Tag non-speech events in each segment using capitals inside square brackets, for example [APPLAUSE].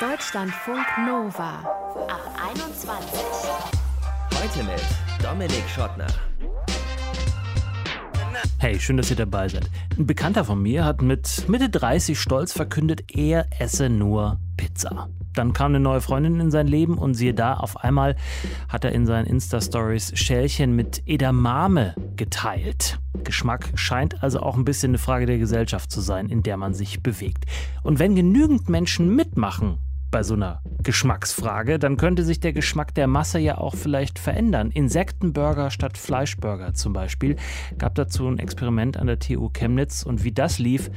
Deutschlandfunk Nova ab 21. Heute mit Dominik Schottner. Hey, schön, dass ihr dabei seid. Ein Bekannter von mir hat mit Mitte 30 stolz verkündet, er esse nur Pizza. Dann kam eine neue Freundin in sein Leben und siehe da, auf einmal hat er in seinen Insta-Stories Schälchen mit Edamame geteilt. Geschmack scheint also auch ein bisschen eine Frage der Gesellschaft zu sein, in der man sich bewegt. Und wenn genügend Menschen mitmachen bei so einer Geschmacksfrage, dann könnte sich der Geschmack der Masse ja auch vielleicht verändern. Insektenburger statt Fleischburger zum Beispiel. Gab dazu ein Experiment an der TU Chemnitz und wie das lief,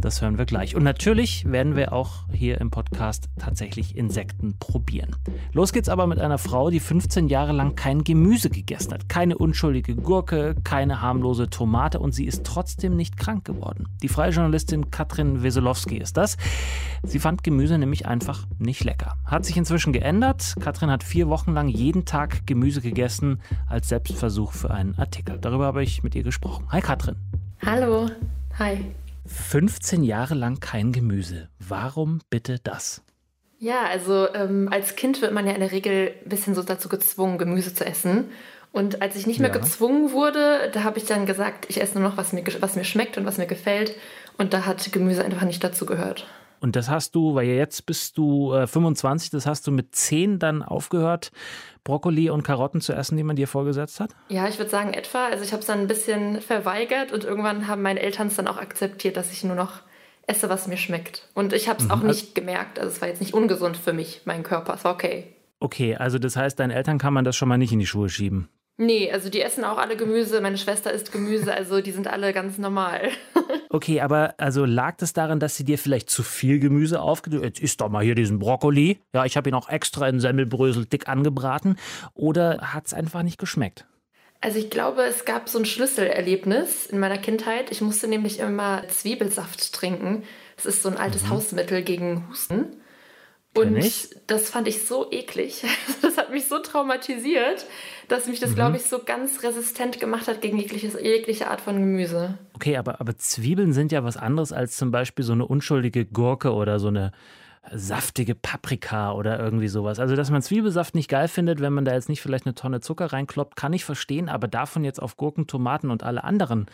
das hören wir gleich. Und natürlich werden wir auch hier im Podcast tatsächlich Insekten probieren. Los geht's aber mit einer Frau, die 15 Jahre lang kein Gemüse gegessen hat. Keine unschuldige Gurke, keine harmlose Tomate und sie ist trotzdem nicht krank geworden. Die freie Journalistin Katrin Wesolowski ist das. Sie fand Gemüse nämlich einfach nicht lecker. Hat sich inzwischen geändert. Katrin hat vier Wochen lang jeden Tag Gemüse gegessen als Selbstversuch für einen Artikel. Darüber habe ich mit ihr gesprochen. Hi Katrin. Hallo. Hi. 15 Jahre lang kein Gemüse. Warum bitte das? Ja, also ähm, als Kind wird man ja in der Regel ein bisschen so dazu gezwungen, Gemüse zu essen. Und als ich nicht mehr ja. gezwungen wurde, da habe ich dann gesagt, ich esse nur noch, was mir, was mir schmeckt und was mir gefällt. Und da hat Gemüse einfach nicht dazu gehört. Und das hast du, weil jetzt bist du äh, 25, das hast du mit 10 dann aufgehört, Brokkoli und Karotten zu essen, die man dir vorgesetzt hat? Ja, ich würde sagen etwa. Also ich habe es dann ein bisschen verweigert und irgendwann haben meine Eltern es dann auch akzeptiert, dass ich nur noch esse, was mir schmeckt. Und ich habe es mhm. auch nicht gemerkt. Also es war jetzt nicht ungesund für mich, mein Körper. Es war okay. Okay, also das heißt, deinen Eltern kann man das schon mal nicht in die Schuhe schieben. Nee, also die essen auch alle Gemüse. Meine Schwester isst Gemüse, also die sind alle ganz normal. [LAUGHS] okay, aber also lag das daran, dass sie dir vielleicht zu viel Gemüse aufgedrückt Jetzt isst doch mal hier diesen Brokkoli. Ja, ich habe ihn auch extra in Semmelbrösel dick angebraten. Oder hat es einfach nicht geschmeckt? Also ich glaube, es gab so ein Schlüsselerlebnis in meiner Kindheit. Ich musste nämlich immer Zwiebelsaft trinken. Das ist so ein altes mhm. Hausmittel gegen Husten. Und das fand ich so eklig. [LAUGHS] Das hat mich so traumatisiert, dass mich das, mhm. glaube ich, so ganz resistent gemacht hat gegen jegliches, jegliche Art von Gemüse. Okay, aber, aber Zwiebeln sind ja was anderes als zum Beispiel so eine unschuldige Gurke oder so eine saftige Paprika oder irgendwie sowas. Also, dass man Zwiebelsaft nicht geil findet, wenn man da jetzt nicht vielleicht eine Tonne Zucker reinkloppt, kann ich verstehen, aber davon jetzt auf Gurken, Tomaten und alle anderen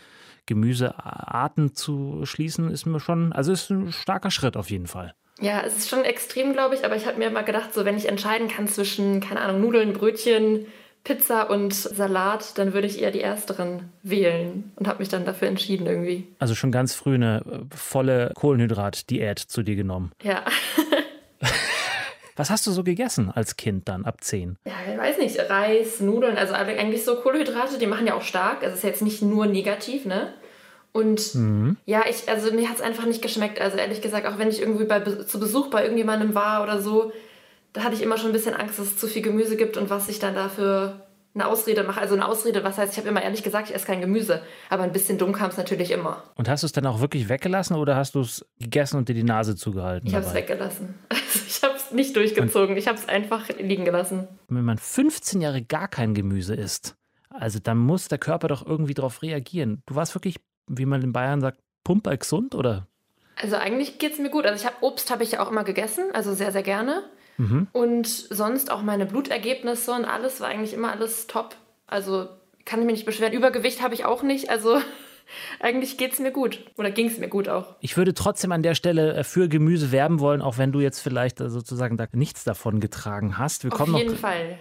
Gemüsearten zu schließen, ist mir schon, also ist ein starker Schritt auf jeden Fall. Ja, es ist schon extrem, glaube ich, aber ich habe mir mal gedacht, so wenn ich entscheiden kann zwischen, keine Ahnung, Nudeln, Brötchen, Pizza und Salat, dann würde ich eher die ersteren wählen und habe mich dann dafür entschieden irgendwie. Also schon ganz früh eine äh, volle Kohlenhydrat-Diät zu dir genommen. Ja. [LAUGHS] Was hast du so gegessen als Kind dann ab 10? Ja, ich weiß nicht, Reis, Nudeln, also eigentlich so Kohlenhydrate, die machen ja auch stark. Also es ist jetzt nicht nur negativ, ne? Und mhm. ja, ich, also mir hat es einfach nicht geschmeckt. Also ehrlich gesagt, auch wenn ich irgendwie bei, zu Besuch bei irgendjemandem war oder so, da hatte ich immer schon ein bisschen Angst, dass es zu viel Gemüse gibt und was ich dann dafür eine Ausrede mache. Also eine Ausrede, was heißt, ich habe immer ehrlich gesagt, ich esse kein Gemüse. Aber ein bisschen dumm kam es natürlich immer. Und hast du es dann auch wirklich weggelassen oder hast du es gegessen und dir die Nase zugehalten? Ich habe es weggelassen. [LAUGHS] Also ich habe es nicht durchgezogen. Und ich habe es einfach liegen gelassen. Wenn man 15 Jahre gar kein Gemüse isst, also dann muss der Körper doch irgendwie darauf reagieren. Du warst wirklich wie man in Bayern sagt, pumper gesund oder? Also eigentlich geht es mir gut. Also ich habe Obst habe ich ja auch immer gegessen, also sehr, sehr gerne. Mhm. Und sonst auch meine Blutergebnisse und alles war eigentlich immer alles top. Also kann ich mich nicht beschweren. Übergewicht habe ich auch nicht. Also eigentlich geht es mir gut. Oder ging es mir gut auch. Ich würde trotzdem an der Stelle äh, für Gemüse werben wollen, auch wenn du jetzt vielleicht äh, sozusagen da nichts davon getragen hast. Wir Auf jeden noch... [LAUGHS] Fall.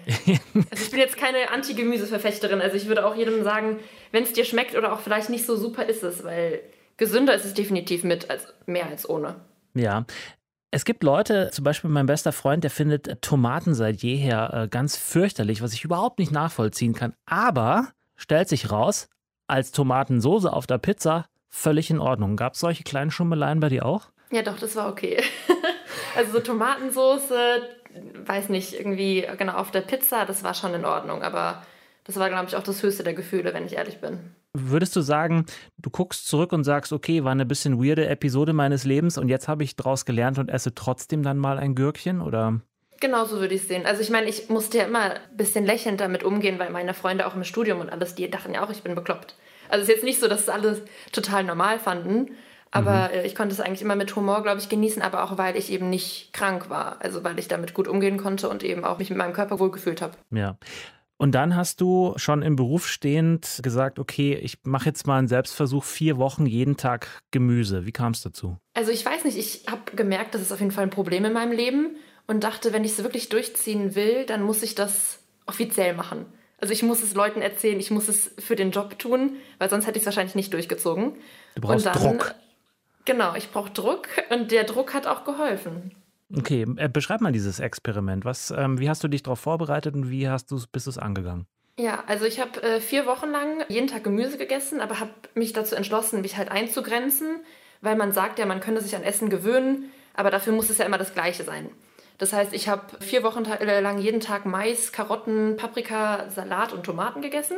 also ich bin jetzt keine Anti-Gemüse-Verfechterin. Also ich würde auch jedem sagen, wenn es dir schmeckt oder auch vielleicht nicht so super ist es, weil gesünder ist es definitiv mit als mehr als ohne. Ja, es gibt Leute, zum Beispiel mein bester Freund, der findet Tomaten seit jeher äh, ganz fürchterlich, was ich überhaupt nicht nachvollziehen kann. Aber stellt sich raus, als Tomatensoße auf der Pizza völlig in Ordnung. Gab es solche kleinen Schummeleien bei dir auch? Ja, doch, das war okay. [LAUGHS] also so Tomatensoße, weiß nicht, irgendwie genau auf der Pizza, das war schon in Ordnung, aber das war, glaube ich, auch das höchste der Gefühle, wenn ich ehrlich bin. Würdest du sagen, du guckst zurück und sagst, okay, war eine bisschen weirde Episode meines Lebens und jetzt habe ich daraus gelernt und esse trotzdem dann mal ein Gürkchen oder? Genauso würde ich es sehen. Also ich meine, ich musste ja immer ein bisschen lächelnd damit umgehen, weil meine Freunde auch im Studium und alles, die dachten ja auch, ich bin bekloppt. Also es ist jetzt nicht so, dass es alle total normal fanden, Aber mhm. ich konnte es eigentlich immer mit Humor, glaube ich, genießen, aber auch weil ich eben nicht krank war. Also weil ich damit gut umgehen konnte und eben auch mich mit meinem Körper wohlgefühlt habe. Ja. Und dann hast du schon im Beruf stehend gesagt, okay, ich mache jetzt mal einen Selbstversuch, vier Wochen jeden Tag Gemüse. Wie kam es dazu? Also ich weiß nicht, ich habe gemerkt, das ist auf jeden Fall ein Problem in meinem Leben und dachte, wenn ich es wirklich durchziehen will, dann muss ich das offiziell machen. Also ich muss es Leuten erzählen, ich muss es für den Job tun, weil sonst hätte ich es wahrscheinlich nicht durchgezogen. Du brauchst dann, Druck. Genau, ich brauche Druck und der Druck hat auch geholfen. Okay, äh, beschreib mal dieses Experiment. Was, ähm, wie hast du dich darauf vorbereitet und wie hast du's, bist du es angegangen? Ja, also ich habe äh, vier Wochen lang jeden Tag Gemüse gegessen, aber habe mich dazu entschlossen, mich halt einzugrenzen, weil man sagt ja, man könnte sich an Essen gewöhnen, aber dafür muss es ja immer das Gleiche sein. Das heißt, ich habe vier Wochen äh, lang jeden Tag Mais, Karotten, Paprika, Salat und Tomaten gegessen.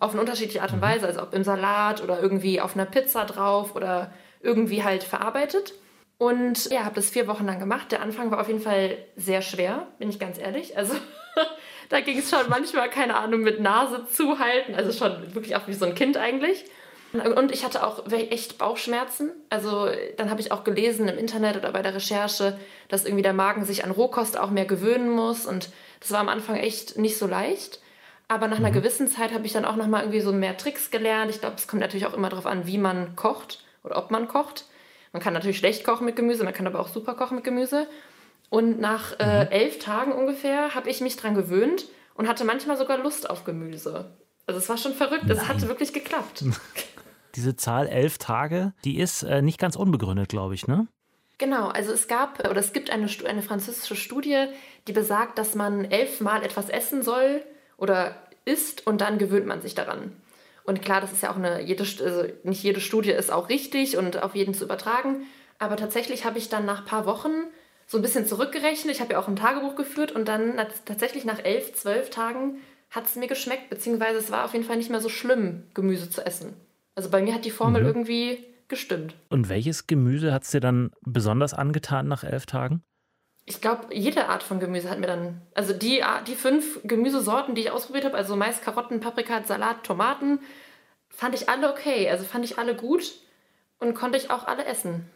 Auf eine unterschiedliche Art und mhm. Weise, also ob im Salat oder irgendwie auf einer Pizza drauf oder irgendwie halt verarbeitet. Und ja, habe das vier Wochen lang gemacht. Der Anfang war auf jeden Fall sehr schwer, bin ich ganz ehrlich. Also [LAUGHS] da ging es schon manchmal, keine Ahnung, mit Nase zuhalten. Also schon wirklich auch wie so ein Kind eigentlich. Und ich hatte auch echt Bauchschmerzen. Also dann habe ich auch gelesen im Internet oder bei der Recherche, dass irgendwie der Magen sich an Rohkost auch mehr gewöhnen muss. Und das war am Anfang echt nicht so leicht. Aber nach einer mhm. gewissen Zeit habe ich dann auch nochmal irgendwie so mehr Tricks gelernt. Ich glaube, es kommt natürlich auch immer darauf an, wie man kocht oder ob man kocht. Man kann natürlich schlecht kochen mit Gemüse, man kann aber auch super kochen mit Gemüse. Und nach äh, mhm. elf Tagen ungefähr habe ich mich dran gewöhnt und hatte manchmal sogar Lust auf Gemüse. Also es war schon verrückt, es hatte wirklich geklappt. [LAUGHS] Diese Zahl elf Tage, die ist äh, nicht ganz unbegründet, glaube ich, ne? Genau, also es gab oder es gibt eine, eine französische Studie, die besagt, dass man elfmal etwas essen soll oder isst und dann gewöhnt man sich daran. Und klar, das ist ja auch eine, jede, also nicht jede Studie ist auch richtig und auf jeden zu übertragen. Aber tatsächlich habe ich dann nach ein paar Wochen so ein bisschen zurückgerechnet. Ich habe ja auch ein Tagebuch geführt und dann tatsächlich nach elf, zwölf Tagen hat es mir geschmeckt, beziehungsweise es war auf jeden Fall nicht mehr so schlimm, Gemüse zu essen. Also bei mir hat die Formel mhm. irgendwie gestimmt. Und welches Gemüse hat es dir dann besonders angetan nach elf Tagen? Ich glaube, jede Art von Gemüse hat mir dann, also die, die fünf Gemüsesorten, die ich ausprobiert habe, also Mais, Karotten, Paprika, Salat, Tomaten, fand ich alle okay. Also fand ich alle gut und konnte ich auch alle essen.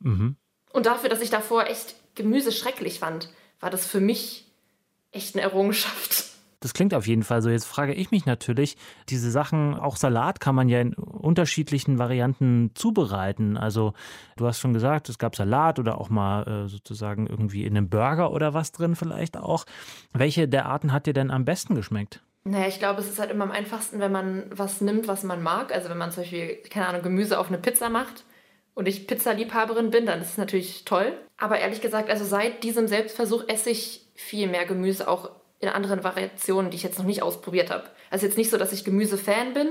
Mhm. Und dafür, dass ich davor echt Gemüse schrecklich fand, war das für mich echt eine Errungenschaft. Das klingt auf jeden Fall so. Jetzt frage ich mich natürlich, diese Sachen, auch Salat kann man ja in unterschiedlichen Varianten zubereiten. Also du hast schon gesagt, es gab Salat oder auch mal äh, sozusagen irgendwie in einem Burger oder was drin vielleicht auch. Welche der Arten hat dir denn am besten geschmeckt? Naja, ich glaube, es ist halt immer am einfachsten, wenn man was nimmt, was man mag. Also wenn man zum Beispiel, keine Ahnung, Gemüse auf eine Pizza macht und ich Pizzaliebhaberin bin, dann ist es natürlich toll. Aber ehrlich gesagt, also seit diesem Selbstversuch esse ich viel mehr Gemüse, auch in anderen Variationen, die ich jetzt noch nicht ausprobiert habe. Also jetzt nicht so, dass ich Gemüsefan bin,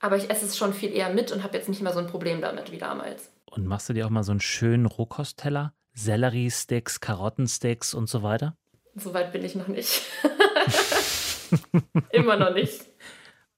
aber ich esse es schon viel eher mit und habe jetzt nicht mehr so ein Problem damit wie damals. Und machst du dir auch mal so einen schönen Rohkostteller? Selleriesticks, Karottensticks und so weiter? So weit bin ich noch nicht. [LAUGHS] Immer noch nicht.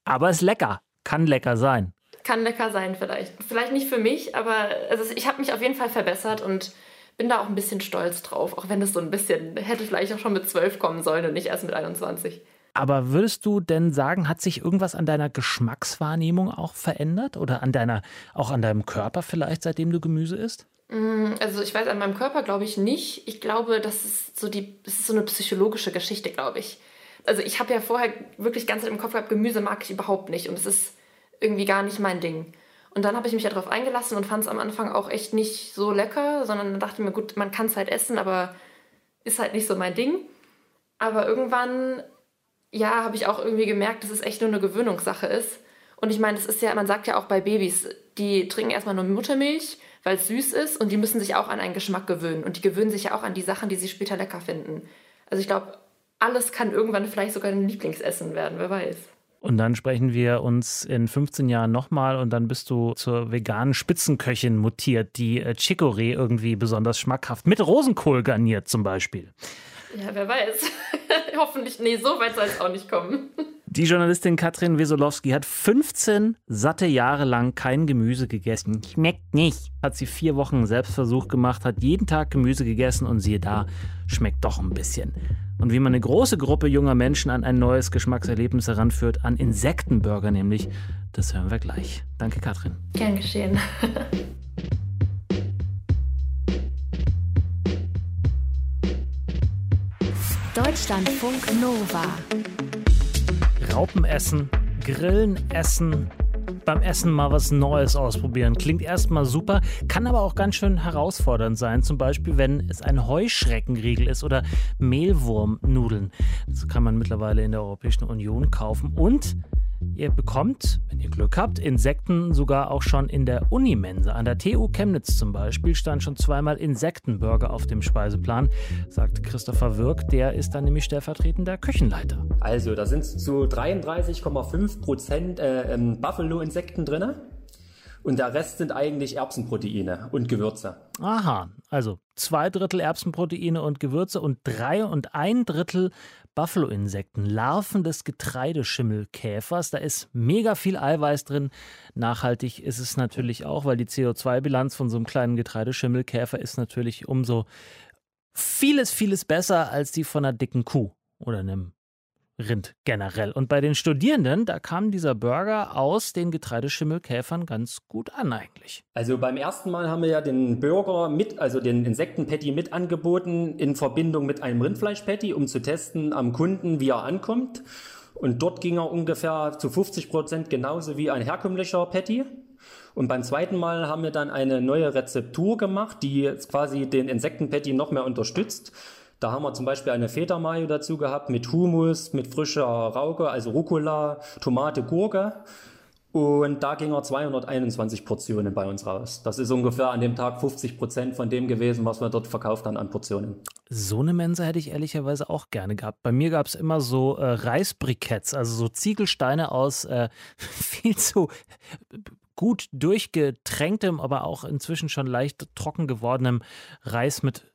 Aber ist lecker. Kann lecker sein. Kann lecker sein vielleicht. Vielleicht nicht für mich, aber also ich habe mich auf jeden Fall verbessert und bin da auch ein bisschen stolz drauf, auch wenn es so ein bisschen hätte vielleicht auch schon mit 12 kommen sollen und nicht erst mit 21. Aber würdest du denn sagen, hat sich irgendwas an deiner Geschmackswahrnehmung auch verändert oder an deiner auch an deinem Körper vielleicht, seitdem du Gemüse isst? Mm, also ich weiß an meinem Körper glaube ich nicht. Ich glaube, das ist so die das ist so eine psychologische Geschichte, glaube ich. Also ich habe ja vorher wirklich ganz im Kopf gehabt, Gemüse mag ich überhaupt nicht und es ist irgendwie gar nicht mein Ding. Und dann habe ich mich ja darauf eingelassen und fand es am Anfang auch echt nicht so lecker, sondern dachte mir, gut, man kann es halt essen, aber ist halt nicht so mein Ding. Aber irgendwann, ja, habe ich auch irgendwie gemerkt, dass es echt nur eine Gewöhnungssache ist. Und ich meine, es ist ja, man sagt ja auch bei Babys, die trinken erstmal nur Muttermilch, weil es süß ist und die müssen sich auch an einen Geschmack gewöhnen. Und die gewöhnen sich ja auch an die Sachen, die sie später lecker finden. Also ich glaube, alles kann irgendwann vielleicht sogar ein Lieblingsessen werden, wer weiß. Und dann sprechen wir uns in 15 Jahren nochmal und dann bist du zur veganen Spitzenköchin mutiert, die äh, Chicorée irgendwie besonders schmackhaft mit Rosenkohl garniert zum Beispiel. Ja, wer weiß. [LAUGHS] Hoffentlich, nee, so weit soll es auch nicht kommen. Die Journalistin Katrin Wesolowski hat 15 satte Jahre lang kein Gemüse gegessen. Schmeckt nicht. Hat sie vier Wochen Selbstversuch gemacht, hat jeden Tag Gemüse gegessen und siehe da, schmeckt doch ein bisschen und wie man eine große Gruppe junger Menschen an ein neues Geschmackserlebnis heranführt, an Insektenburger nämlich. Das hören wir gleich. Danke, Katrin. Gern geschehen. [LAUGHS] Deutschlandfunk Nova. Raupen essen, Grillen essen, beim Essen mal was Neues ausprobieren. Klingt erstmal super, kann aber auch ganz schön herausfordernd sein. Zum Beispiel, wenn es ein Heuschreckenriegel ist oder Mehlwurmnudeln. Das kann man mittlerweile in der Europäischen Union kaufen. Und Ihr bekommt, wenn ihr Glück habt, Insekten sogar auch schon in der Unimense. An der TU Chemnitz zum Beispiel stand schon zweimal Insektenburger auf dem Speiseplan, sagt Christopher Wirk. Der ist dann nämlich stellvertretender Küchenleiter. Also, da sind zu 33,5 Prozent äh, ähm, Buffalo-Insekten drin. Und der Rest sind eigentlich Erbsenproteine und Gewürze. Aha, also zwei Drittel Erbsenproteine und Gewürze und drei und ein Drittel Buffalo-Insekten, Larven des Getreideschimmelkäfers. Da ist mega viel Eiweiß drin. Nachhaltig ist es natürlich auch, weil die CO2-Bilanz von so einem kleinen Getreideschimmelkäfer ist natürlich umso vieles, vieles besser als die von einer dicken Kuh oder einem Rind generell. Und bei den Studierenden, da kam dieser Burger aus den Getreideschimmelkäfern ganz gut an eigentlich. Also beim ersten Mal haben wir ja den Burger mit, also den Insektenpatty mit angeboten in Verbindung mit einem Rindfleischpatty, um zu testen am Kunden, wie er ankommt. Und dort ging er ungefähr zu 50 Prozent genauso wie ein herkömmlicher Patty. Und beim zweiten Mal haben wir dann eine neue Rezeptur gemacht, die quasi den Insektenpatty noch mehr unterstützt. Da haben wir zum Beispiel eine Feta-Mayo dazu gehabt mit Humus, mit frischer Rauke, also Rucola, Tomate, Gurke. Und da ging er 221 Portionen bei uns raus. Das ist ungefähr an dem Tag 50 Prozent von dem gewesen, was wir dort verkauft haben an Portionen. So eine Mensa hätte ich ehrlicherweise auch gerne gehabt. Bei mir gab es immer so äh, Reisbriketts, also so Ziegelsteine aus äh, [LAUGHS] viel zu gut durchgetränktem, aber auch inzwischen schon leicht trocken gewordenem Reis mit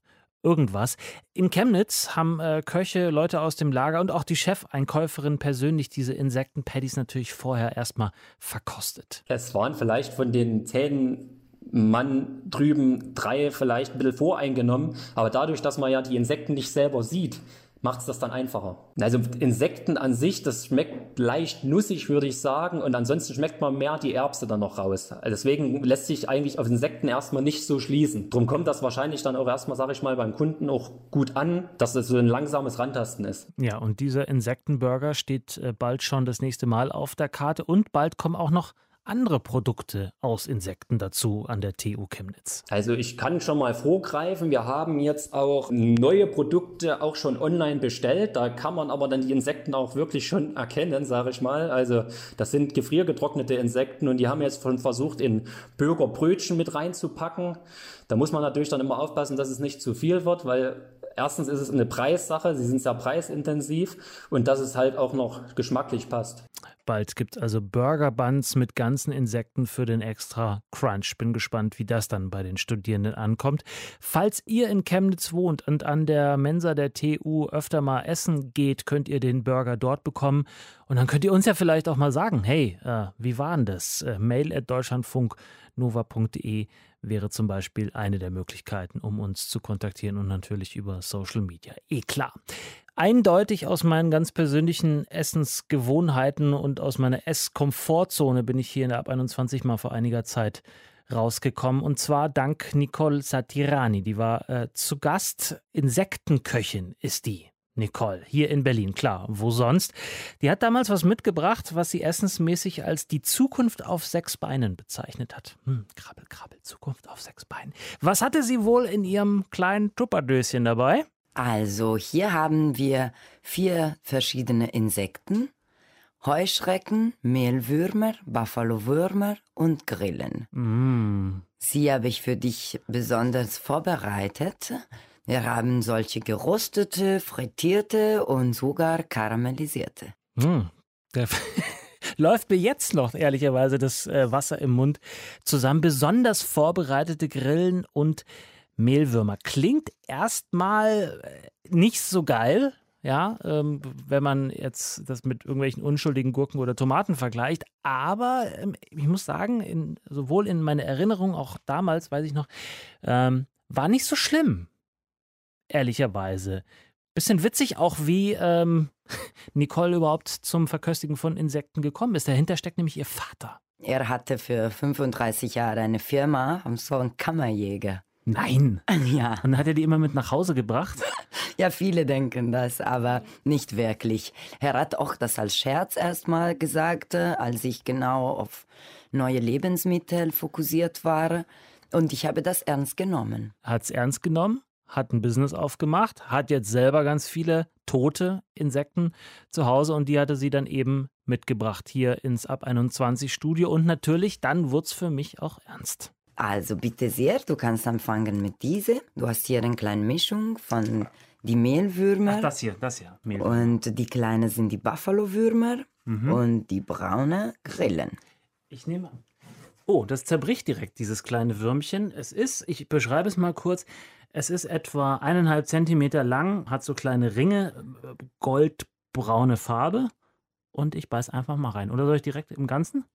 irgendwas. In Chemnitz haben äh, Köche, Leute aus dem Lager und auch die Chefeinkäuferin persönlich diese Insektenpaddies natürlich vorher erstmal verkostet. Es waren vielleicht von den zehn Mann drüben drei vielleicht ein bisschen voreingenommen, aber dadurch, dass man ja die Insekten nicht selber sieht, macht es das dann einfacher. Also Insekten an sich, das schmeckt leicht nussig, würde ich sagen. Und ansonsten schmeckt man mehr die Erbse dann noch raus. Deswegen lässt sich eigentlich auf Insekten erstmal nicht so schließen. Drum kommt das wahrscheinlich dann auch erstmal, sage ich mal, beim Kunden auch gut an, dass es so ein langsames Rantasten ist. Ja, und dieser Insektenburger steht äh, bald schon das nächste Mal auf der Karte. Und bald kommen auch noch andere Produkte aus Insekten dazu an der TU Chemnitz? Also ich kann schon mal vorgreifen, wir haben jetzt auch neue Produkte auch schon online bestellt. Da kann man aber dann die Insekten auch wirklich schon erkennen, sage ich mal. Also das sind gefriergetrocknete Insekten und die haben jetzt schon versucht, in Burgerbrötchen mit reinzupacken. Da muss man natürlich dann immer aufpassen, dass es nicht zu viel wird, weil erstens ist es eine Preissache, sie sind sehr preisintensiv und dass es halt auch noch geschmacklich passt. Bald gibt es also Burger Buns mit ganzen Insekten für den extra Crunch. Bin gespannt, wie das dann bei den Studierenden ankommt. Falls ihr in Chemnitz wohnt und an der Mensa der TU öfter mal essen geht, könnt ihr den Burger dort bekommen. Und dann könnt ihr uns ja vielleicht auch mal sagen, hey, äh, wie war denn das? Äh, mail at deutschlandfunknova.de wäre zum Beispiel eine der Möglichkeiten, um uns zu kontaktieren und natürlich über Social Media. Eh klar eindeutig aus meinen ganz persönlichen Essensgewohnheiten und aus meiner Esskomfortzone bin ich hier in der Ab 21 mal vor einiger Zeit rausgekommen. Und zwar dank Nicole Satirani. Die war äh, zu Gast. Insektenköchin ist die. Nicole, hier in Berlin, klar, wo sonst? Die hat damals was mitgebracht, was sie essensmäßig als die Zukunft auf sechs Beinen bezeichnet hat. Hm, krabbel, krabbel, Zukunft auf sechs Beinen. Was hatte sie wohl in ihrem kleinen Tupperdöschen dabei? Also hier haben wir vier verschiedene Insekten. Heuschrecken, Mehlwürmer, Buffalo-Würmer und Grillen. Mm. Sie habe ich für dich besonders vorbereitet. Wir haben solche gerostete, frittierte und sogar karamellisierte. Mm. [LAUGHS] läuft mir jetzt noch ehrlicherweise das äh, Wasser im Mund zusammen. Besonders vorbereitete Grillen und Mehlwürmer. Klingt erstmal äh, nicht so geil, ja, ähm, wenn man jetzt das mit irgendwelchen unschuldigen Gurken oder Tomaten vergleicht. Aber ähm, ich muss sagen, in, sowohl in meiner Erinnerung, auch damals, weiß ich noch, ähm, war nicht so schlimm. Ehrlicherweise. Bisschen witzig auch, wie ähm, [LAUGHS] Nicole überhaupt zum Verköstigen von Insekten gekommen ist. Dahinter steckt nämlich ihr Vater. Er hatte für 35 Jahre eine Firma, so ein Kammerjäger. Nein. [LAUGHS] Ja. Und dann hat er die immer mit nach Hause gebracht? [LAUGHS] Ja, viele denken das, aber nicht wirklich. Er hat auch das als Scherz erstmal gesagt, äh, als ich genau auf neue Lebensmittel fokussiert war. Und ich habe das ernst genommen. Hat es ernst genommen, hat ein Business aufgemacht, hat jetzt selber ganz viele tote Insekten zu Hause und die hatte sie dann eben mitgebracht hier ins Ab 21 Studio. Und natürlich, dann wurde es für mich auch ernst. Also bitte sehr, du kannst anfangen mit diese. Du hast hier eine kleine Mischung von die Mehlwürmer. Ach, das hier, das hier. Mehl. Und die kleinen sind die Buffalo-Würmer und die braune Grillen. Ich nehme. Oh, das zerbricht direkt, dieses kleine Würmchen. Es ist, ich beschreibe es mal kurz, es ist etwa eineinhalb Zentimeter lang, hat so kleine Ringe, goldbraune Farbe. Und ich beiß einfach mal rein. Oder soll ich direkt im Ganzen?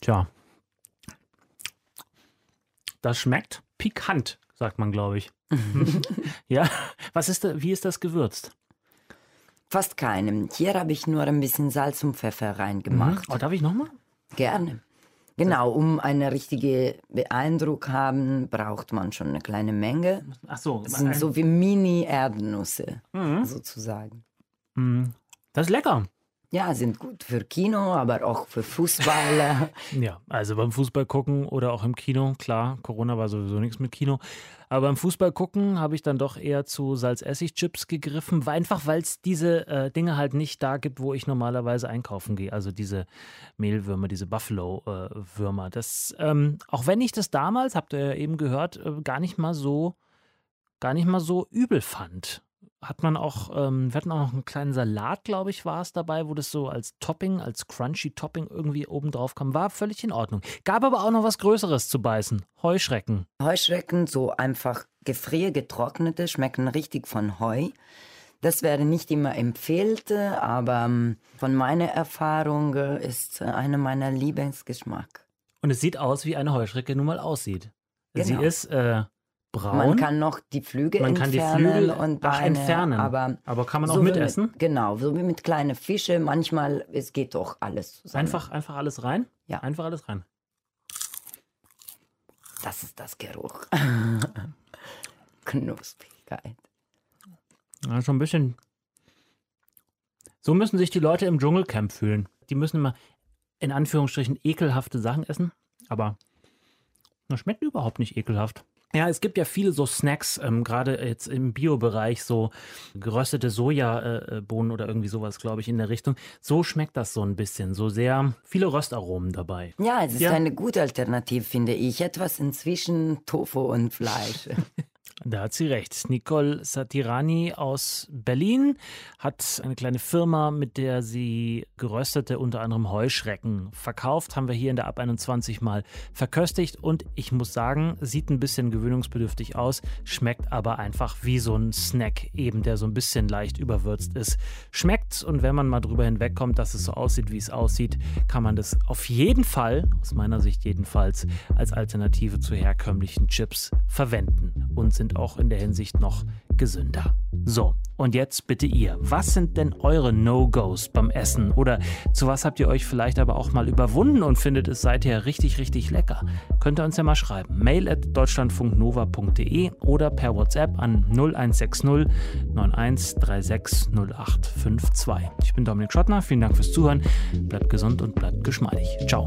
Tja. Das schmeckt pikant, sagt man, glaube ich. [LAUGHS] ja, was ist da, wie ist das gewürzt? Fast keinem. Hier habe ich nur ein bisschen Salz und Pfeffer reingemacht. Oh, darf ich nochmal? Gerne. Genau, um eine richtige Beeindruck haben, braucht man schon eine kleine Menge. Ach so, Das sind so wie Mini-Erdnüsse, sozusagen. das ist lecker. Ja, sind gut für Kino, aber auch für Fußballer. [LAUGHS] Ja, also beim Fußball gucken oder auch im Kino, klar, Corona war sowieso nichts mit Kino. Aber beim Fußball gucken habe ich dann doch eher zu Salz-Essig-Chips gegriffen, einfach weil es diese äh, Dinge halt nicht da gibt, wo ich normalerweise einkaufen gehe. Also diese Mehlwürmer, diese Buffalo-Würmer. das, ähm, auch wenn ich das damals, habt ihr ja eben gehört, äh, gar nicht mal so, gar nicht mal so übel fand. Hat man auch, ähm, wir hatten auch noch einen kleinen Salat, glaube ich, war es dabei, wo das so als Topping, als crunchy Topping irgendwie oben drauf kam. War völlig in Ordnung. Gab aber auch noch was Größeres zu beißen. Heuschrecken. Heuschrecken, so einfach gefriergetrocknete, schmecken richtig von Heu. Das wäre nicht immer empfehlt, aber ähm, von meiner Erfahrung äh, ist äh, einer meiner Lieblingsgeschmack. Und es sieht aus, wie eine Heuschrecke nun mal aussieht. Sie Genau. ist äh, braun. Man kann noch die Flügel Man kann die entfernen Flügel und ach, Beine, entfernen. Aber, Aber kann man auch so mitessen? Mit, genau, so wie mit kleinen Fische. Manchmal, es geht doch alles zusammen. einfach, einfach alles rein? Ja. Einfach alles rein. Das ist das Geruch. [LAUGHS] Knusprigkeit. Ja, schon ein bisschen. So müssen sich die Leute im Dschungelcamp fühlen. Die müssen immer in Anführungsstrichen ekelhafte Sachen essen, aber das schmeckt überhaupt nicht ekelhaft. Ja, es gibt ja viele so Snacks, ähm, gerade jetzt im Bio-Bereich, so geröstete Sojabohnen oder irgendwie sowas, glaube ich, in der Richtung. So schmeckt das so ein bisschen, so sehr viele Röstaromen dabei. Ja, es ist Ja. eine gute Alternative, finde ich. Etwas inzwischen Tofu und Fleisch. [LAUGHS] Da hat sie recht. Nicole Satirani aus Berlin hat eine kleine Firma, mit der sie geröstete, unter anderem Heuschrecken verkauft. Haben wir hier in der Ab 21 mal verköstigt und ich muss sagen, sieht ein bisschen gewöhnungsbedürftig aus, schmeckt aber einfach wie so ein Snack, eben der so ein bisschen leicht überwürzt ist. Schmeckt und wenn man mal drüber hinwegkommt, dass es so aussieht, wie es aussieht, kann man das auf jeden Fall, aus meiner Sicht jedenfalls, als Alternative zu herkömmlichen Chips verwenden und sind auch in der Hinsicht noch gesünder. So, und jetzt bitte ihr, was sind denn eure No-Gos beim Essen? Oder zu was habt ihr euch vielleicht aber auch mal überwunden und findet es seither richtig, richtig lecker? Könnt ihr uns ja mal schreiben. Mail at deutschlandfunknova.de oder per WhatsApp an 0160 9136 0852. Ich bin Dominik Schottner, vielen Dank fürs Zuhören. Bleibt gesund und bleibt geschmeidig. Ciao.